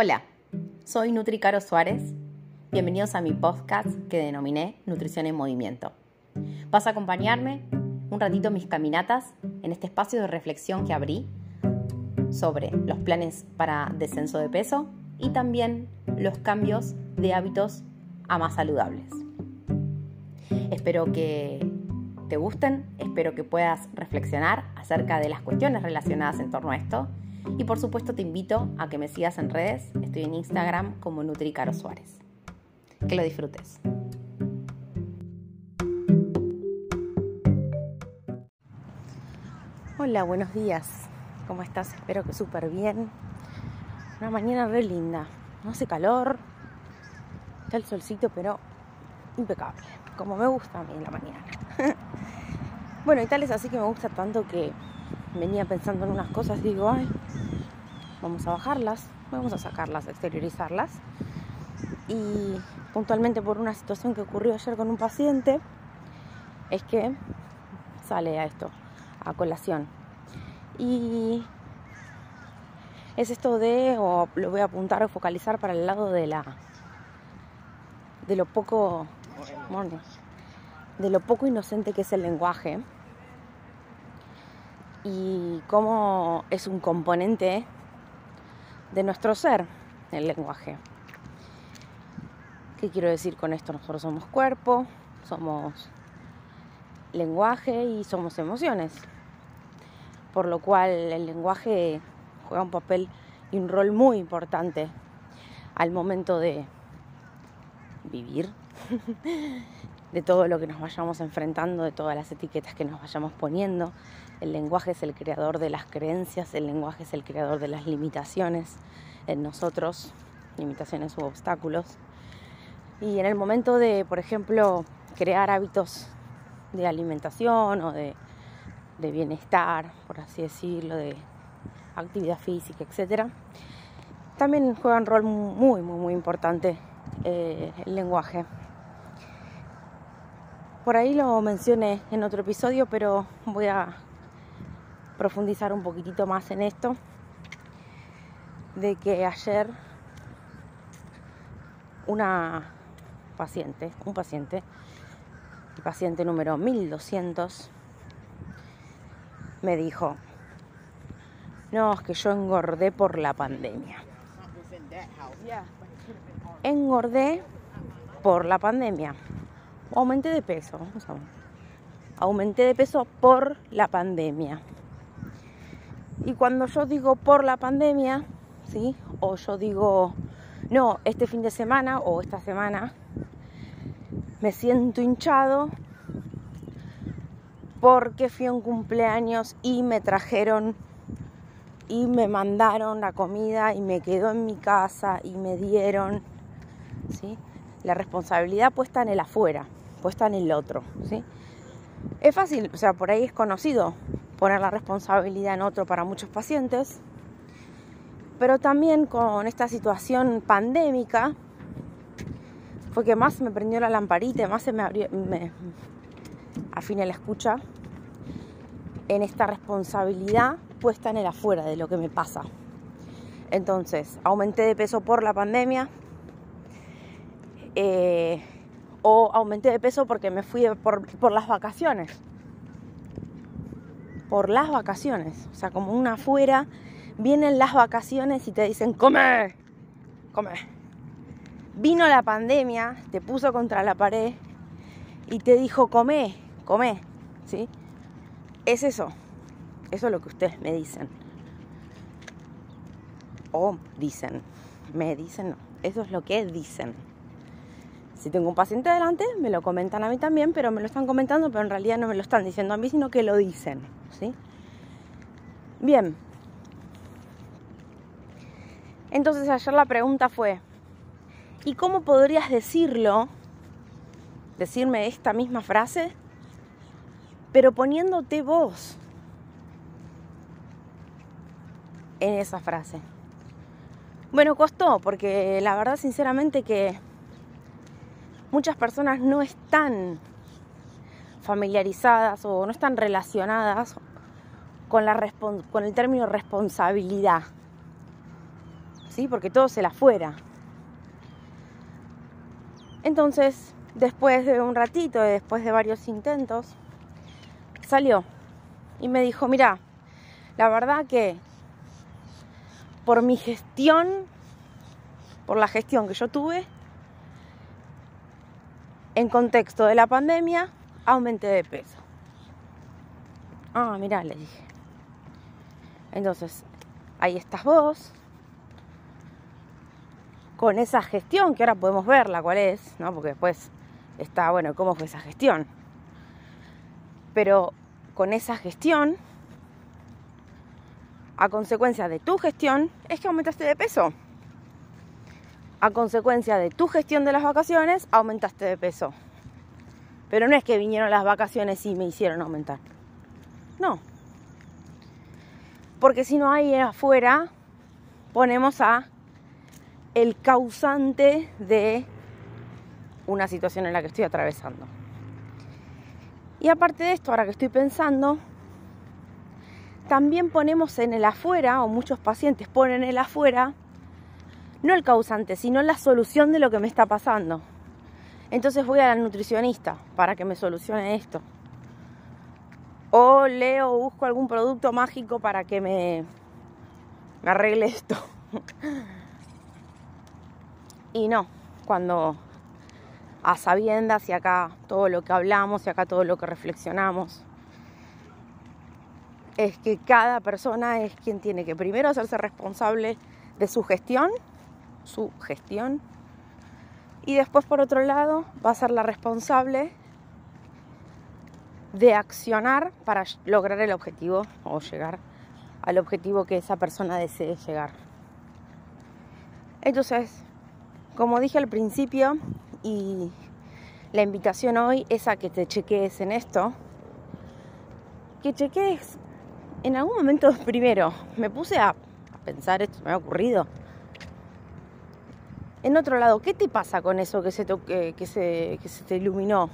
Hola, soy Nutri Caro Suárez. Bienvenidos a mi podcast que denominé Nutrición en Movimiento. Vas a acompañarme un ratito en mis caminatas en este espacio de reflexión que abrí sobre los planes para descenso de peso y también los cambios de hábitos a más saludables. Espero que te gusten, espero que puedas reflexionar acerca de las cuestiones relacionadas en torno a esto y por supuesto te invito a que me sigas en redes, estoy en Instagram como NutriCaro Suárez. Que lo disfrutes. Hola, buenos días. ¿Cómo estás? Espero que súper bien. Una mañana re linda. No hace calor. Está el solcito, pero impecable. Como me gusta a mí en la mañana. bueno, y tal es así que me gusta tanto que venía pensando en unas cosas. Digo, ay, vamos a bajarlas, vamos a sacarlas, a exteriorizarlas. Y puntualmente por una situación que ocurrió ayer con un paciente, es que sale a esto, a colación. Y es esto de, o lo voy a apuntar o focalizar para el lado de la de lo poco de lo poco inocente que es el lenguaje y cómo es un componente de nuestro ser, el lenguaje. ¿Qué quiero decir con esto? Nosotros somos cuerpo, somos lenguaje y somos emociones. Por lo cual el lenguaje juega un papel y un rol muy importante al momento de vivir, de todo lo que nos vayamos enfrentando, de todas las etiquetas que nos vayamos poniendo, el lenguaje es el creador de las creencias, el lenguaje es el creador de las limitaciones en nosotros, limitaciones u obstáculos. Y en el momento de, por ejemplo, crear hábitos de alimentación o de, bienestar, por así decirlo, de actividad física, etc., también juega un rol muy, muy, muy importante eh, el lenguaje. Por ahí lo mencioné en otro episodio, pero voy a profundizar un poquitito más en esto, de que ayer una paciente, un paciente, el paciente número 1200, me dijo, no, es que yo engordé por la pandemia. Engordé por la pandemia. Aumenté de peso. Aumenté de peso por la pandemia. Y cuando yo digo por la pandemia, ¿sí? O yo digo, no, este fin de semana o esta semana me siento hinchado porque fui a un cumpleaños y me trajeron y me mandaron la comida y me quedó en mi casa y me dieron. La responsabilidad puesta en el afuera, puesta en el otro, ¿sí? Es fácil, o sea, por ahí es conocido poner la responsabilidad en otro para muchos pacientes, pero también con esta situación pandémica fue que más me prendió la lamparita, más se me abrió, me afine la escucha en esta responsabilidad puesta en el afuera de lo que me pasa. Entonces, aumenté de peso por la pandemia eh, o aumenté de peso porque me fui por, por las vacaciones por las vacaciones. O sea, como una afuera, vienen las vacaciones y te dicen, come, come. Vino la pandemia, te puso contra la pared y te dijo, come, come, ¿sí? Es eso, eso es lo que ustedes me dicen. O dicen, me dicen, no, eso es lo que dicen. Si tengo un paciente delante, me lo comentan a mí también, pero me lo están comentando, pero en realidad no me lo están diciendo a mí, sino que lo dicen. ¿sí? Bien. Entonces ayer la pregunta fue, ¿y cómo podrías decirlo, decirme esta misma frase, pero poniéndote vos en esa frase? Bueno, costó, porque la verdad sinceramente que muchas personas no están familiarizadas o no están relacionadas con, la el término responsabilidad. ¿sí? Porque todo es el afuera. Entonces, después de un ratito, después de varios intentos, salió y me dijo, mira, la verdad que por mi gestión, por la gestión que yo tuve, en contexto de la pandemia, aumenté de peso. Ah, mira, le dije. Entonces, ahí estás vos, con esa gestión, que ahora podemos verla cuál es, ¿no? Porque después está, bueno, cómo fue esa gestión. Pero con esa gestión, a consecuencia de tu gestión, es que aumentaste de peso. A consecuencia de tu gestión de las vacaciones, aumentaste de peso. Pero no es que vinieron las vacaciones y me hicieron aumentar. No. Porque si no hay afuera, ponemos a el causante de una situación en la que estoy atravesando. Y aparte de esto, ahora que estoy pensando, también ponemos en el afuera, o muchos pacientes ponen en el afuera, no el causante, sino la solución de lo que me está pasando. Entonces voy a la nutricionista para que me solucione esto. O leo busco algún producto mágico para que me, me arregle esto. y no, cuando a sabiendas y acá todo lo que hablamos y acá todo lo que reflexionamos es que cada persona es quien tiene que primero hacerse responsable de su gestión, su gestión, y después por otro lado va a ser la responsable de accionar para lograr el objetivo o llegar al objetivo que esa persona desee llegar. Entonces, como dije al principio, y la invitación hoy es a que te chequees en esto, que chequees en algún momento primero, me puse a, pensar, esto me ha ocurrido. En otro lado, ¿qué te pasa con eso que se, te iluminó?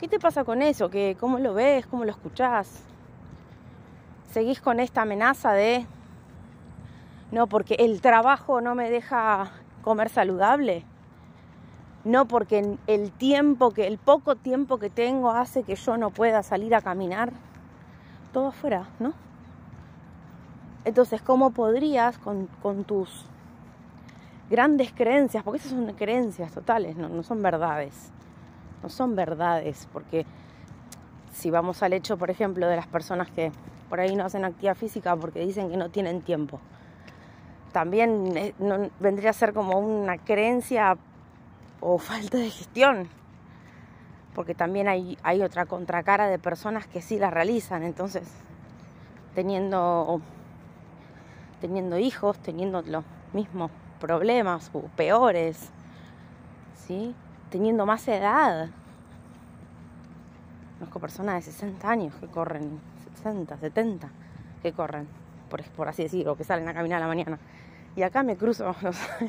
¿Qué te pasa con eso? ¿Que, ¿Cómo lo ves? ¿Cómo lo escuchás? ¿Seguís con esta amenaza de, no, porque el trabajo no me deja comer saludable. No porque el tiempo que, el poco tiempo que tengo hace que yo no pueda salir a caminar. Todo afuera, ¿no? Entonces, ¿cómo podrías con, tus grandes creencias, porque esas son creencias totales, no, no son verdades, no son verdades, porque si vamos al hecho, por ejemplo, de las personas que por ahí no hacen actividad física porque dicen que no tienen tiempo, también eh, vendría a ser como una creencia o falta de gestión, porque también hay, hay otra contracara de personas que sí la realizan, entonces teniendo, teniendo hijos, teniendo los mismos problemas o peores, ¿sí? teniendo más edad. Conozco personas de 60 años que corren, 60, 70, que corren, por, por así decirlo, que salen a caminar la mañana. Y acá me cruzo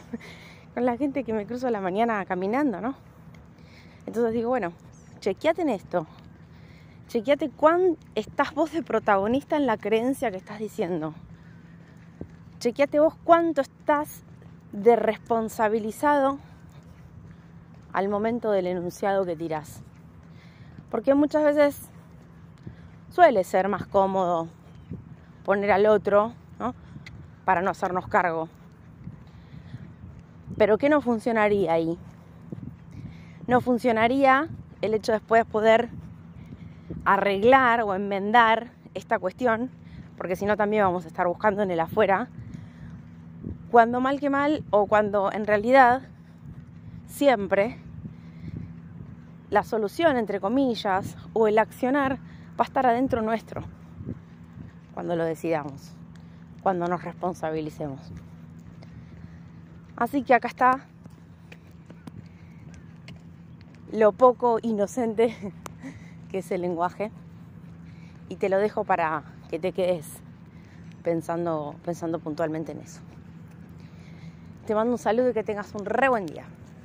con la gente que me cruzo la mañana caminando, ¿no? Entonces digo, bueno, chequeate en esto. Chequeate cuán estás vos de protagonista en la creencia que estás diciendo. Chequeate vos cuánto estás de responsabilizado al momento del enunciado que tirás. Porque muchas veces suele ser más cómodo poner al otro, ¿no? Para no hacernos cargo. Pero ¿qué no funcionaría ahí? No funcionaría el hecho de después poder arreglar o enmendar esta cuestión, porque si no también vamos a estar buscando en el afuera, cuando mal que mal o cuando en realidad siempre la solución, entre comillas, o el accionar va a estar adentro nuestro, cuando lo decidamos, cuando nos responsabilicemos. Así que acá está lo poco inocente que es el lenguaje y te lo dejo para que te quedes pensando, pensando puntualmente en eso. Te mando un saludo y que tengas un re buen día.